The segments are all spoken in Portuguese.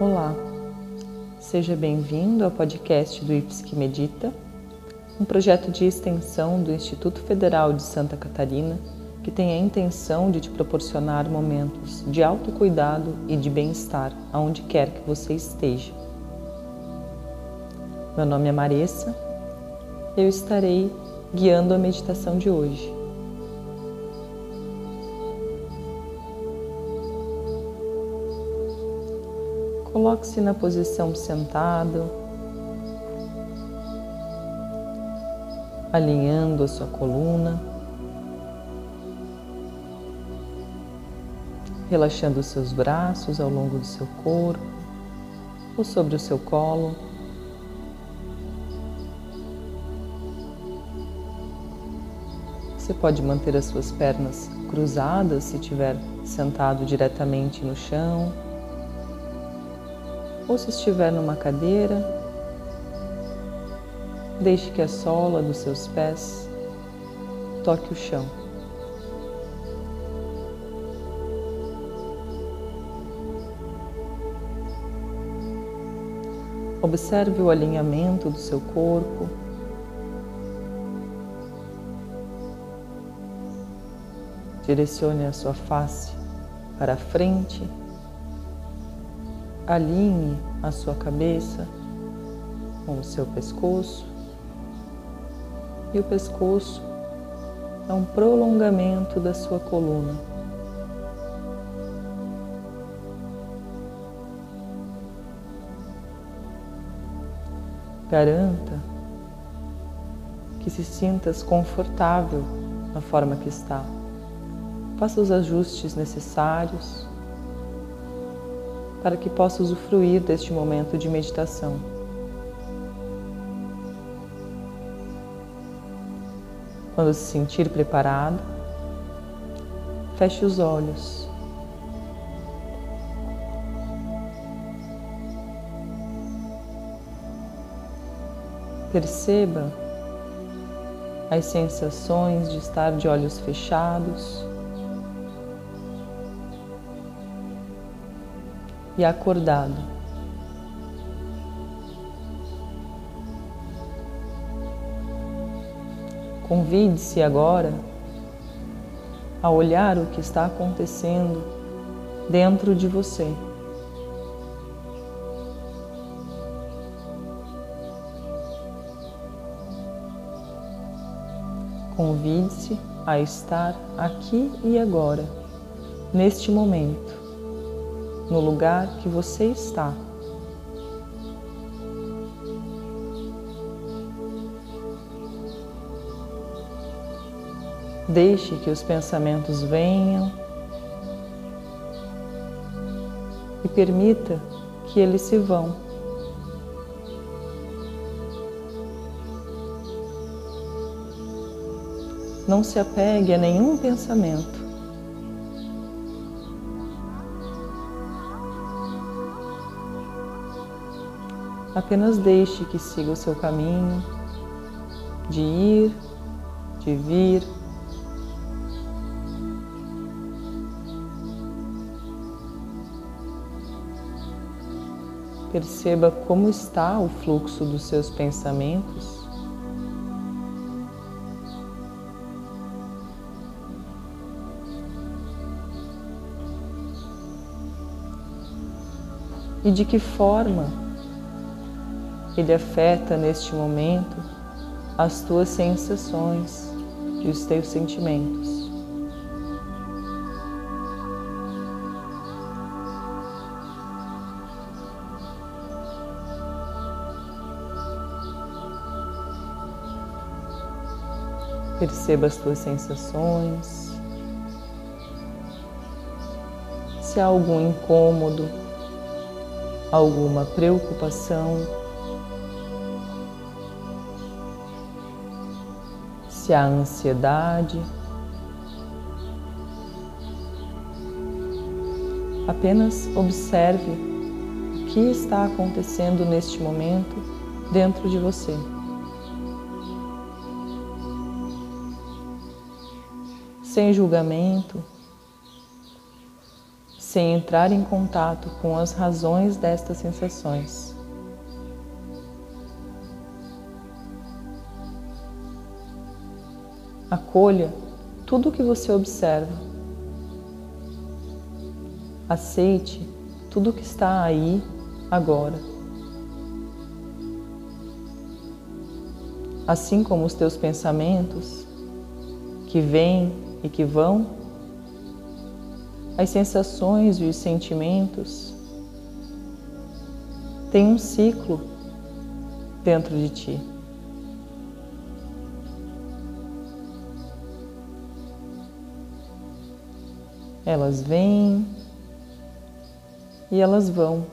Olá, seja bem-vindo ao podcast do IPS que Medita, um projeto de extensão do Instituto Federal de Santa Catarina que tem a intenção de te proporcionar momentos de autocuidado e de bem-estar aonde quer que você esteja. Meu nome é Maressa, eu estarei guiando a meditação de hoje. Coloque-se na posição sentado, alinhando a sua coluna, relaxando os seus braços ao longo do seu corpo ou sobre o seu colo. Você pode manter as suas pernas cruzadas se estiver sentado diretamente no chão ou se estiver numa cadeira, deixe que a sola dos seus pés toque o chão. Observe o alinhamento do seu corpo. Direcione a sua face para frente alinhe a sua cabeça com o seu pescoço e o pescoço é um prolongamento da sua coluna. Garanta que se sintas confortável na forma que está. Faça os ajustes necessários para que possa usufruir deste momento de meditação. Quando se sentir preparado, feche os olhos. Perceba as sensações de estar de olhos fechados e acordado. Convide-se agora a olhar o que está acontecendo dentro de você. Convide-se a estar aqui e agora, neste momento no lugar que você está. Deixe que os pensamentos venham e permita que eles se vão. Não se apegue a nenhum pensamento. Apenas deixe que siga o seu caminho de ir, de vir. Perceba como está o fluxo dos seus pensamentos. E de que forma ele afeta neste momento as tuas sensações e os teus sentimentos. Perceba as tuas sensações. Se há algum incômodo, alguma preocupação, se há ansiedade. Apenas observe o que está acontecendo neste momento dentro de você. Sem julgamento, sem entrar em contato com as razões destas sensações. Acolha tudo o que você observa. Aceite tudo o que está aí agora. Assim como os teus pensamentos que vêm e que vão, as sensações e os sentimentos têm um ciclo dentro de ti. Elas vêm e elas vão.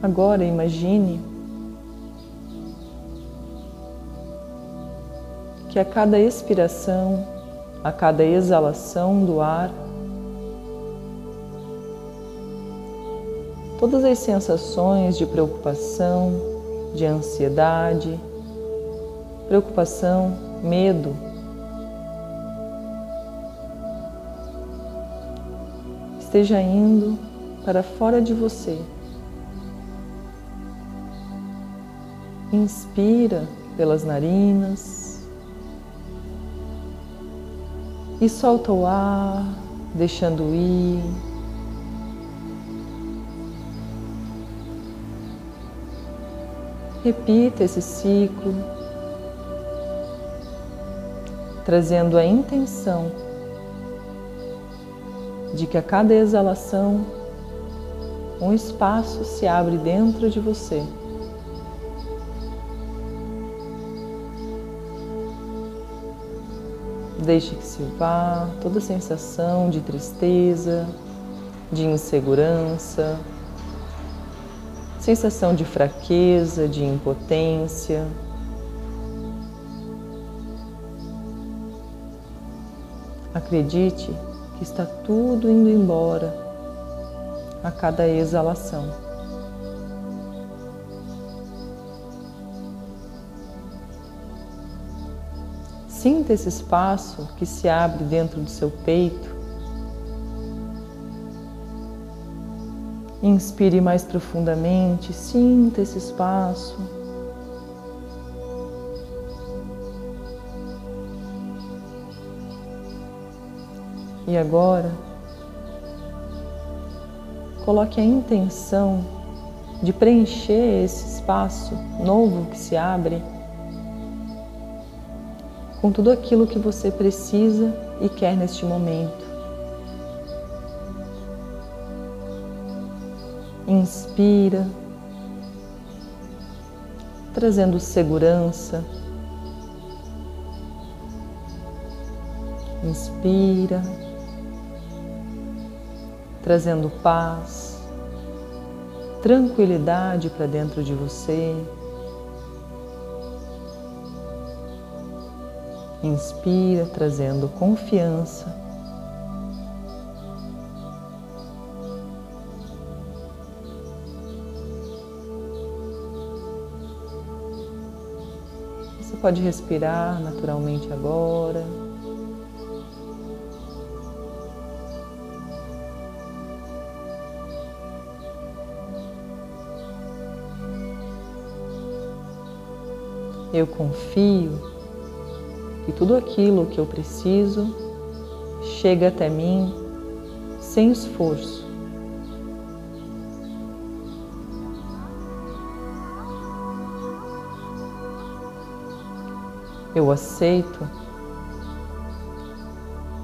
Agora imagine que a cada expiração, a cada exalação do ar, todas as sensações de preocupação, de ansiedade, preocupação, medo, esteja indo para fora de você. Inspira pelas narinas e solta o ar, deixando ir. Repita esse ciclo, trazendo a intenção de que a cada exalação um espaço se abre dentro de você. Deixe que se vá toda sensação de tristeza, de insegurança, sensação de fraqueza, de impotência. Acredite que está tudo indo embora a cada exalação. Sinta esse espaço que se abre dentro do seu peito. Inspire mais profundamente, sinta esse espaço. E agora, coloque a intenção de preencher esse espaço novo que se abre com tudo aquilo que você precisa e quer neste momento. Inspira, trazendo segurança. Inspira, trazendo paz, tranquilidade para dentro de você. Inspira, trazendo confiança. Você pode respirar naturalmente agora. Eu confio e tudo aquilo que eu preciso chega até mim sem esforço. Eu aceito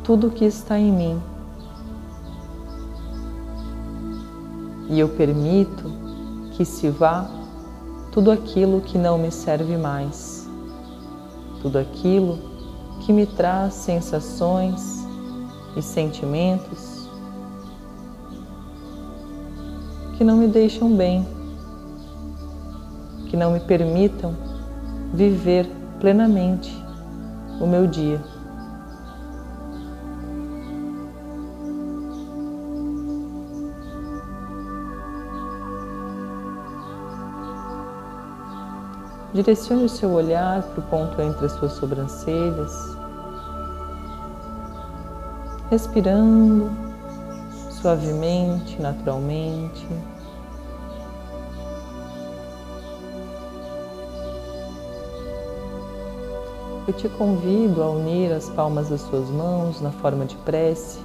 tudo que está em mim. E eu permito que se vá tudo aquilo que não me serve mais, tudo aquilo que me traz sensações e sentimentos que não me deixam bem, que não me permitam viver plenamente o meu dia. Direcione o seu olhar para o ponto entre as suas sobrancelhas, respirando suavemente, naturalmente. Eu te convido a unir as palmas das suas mãos na forma de prece,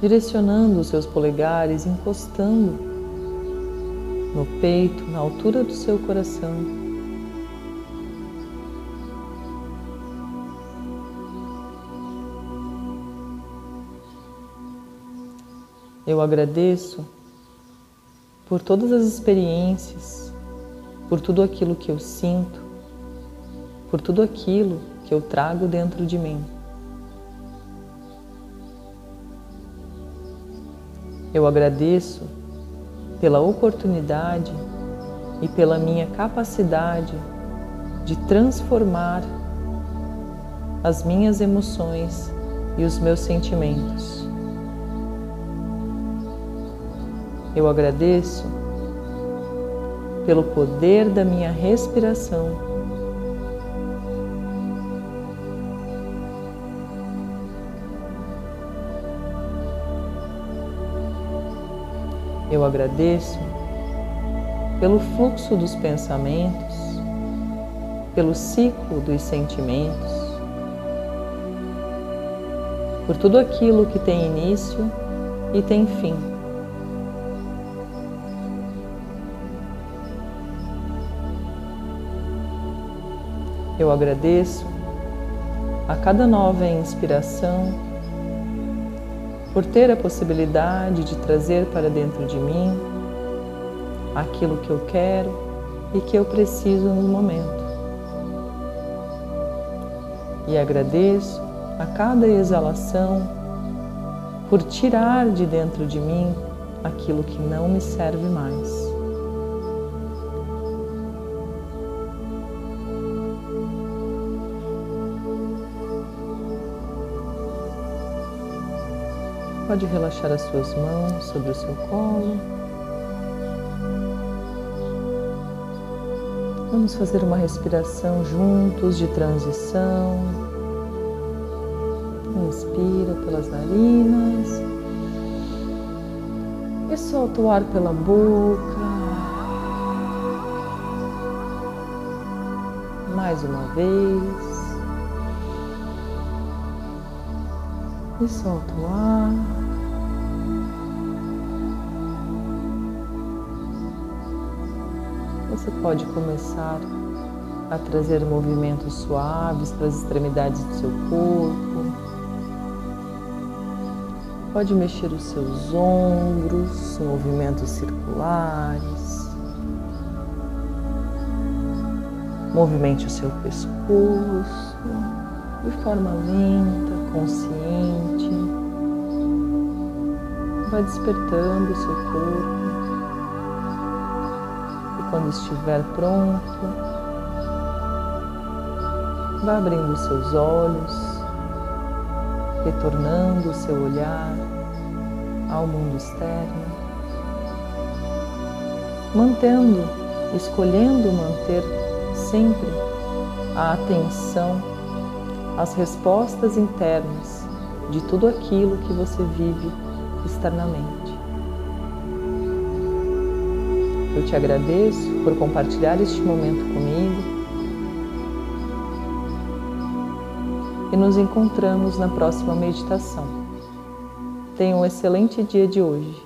direcionando os seus polegares, encostando no peito, na altura do seu coração. Eu agradeço por todas as experiências, por tudo aquilo que eu sinto, por tudo aquilo que eu trago dentro de mim. Eu agradeço pela oportunidade e pela minha capacidade de transformar as minhas emoções e os meus sentimentos. Eu agradeço pelo poder da minha respiração Eu agradeço pelo fluxo dos pensamentos, pelo ciclo dos sentimentos, por tudo aquilo que tem início e tem fim. Eu agradeço a cada nova inspiração por ter a possibilidade de trazer para dentro de mim aquilo que eu quero e que eu preciso no momento. E agradeço a cada exalação por tirar de dentro de mim aquilo que não me serve mais. Pode relaxar as suas mãos sobre o seu colo. Vamos fazer uma respiração juntos de transição. Inspira pelas narinas e solta o ar pela boca. Mais uma vez. E solta o ar. Você pode começar a trazer movimentos suaves para as extremidades do seu corpo. Pode mexer os seus ombros, movimentos circulares. Movimente o seu pescoço de forma lenta consciente, vai despertando o seu corpo. E quando estiver pronto, vá abrindo os seus olhos, retornando o seu olhar ao mundo externo, mantendo, escolhendo manter sempre a atenção as respostas internas de tudo aquilo que você vive externamente. Eu te agradeço por compartilhar este momento comigo e nos encontramos na próxima meditação. Tenha um excelente dia de hoje.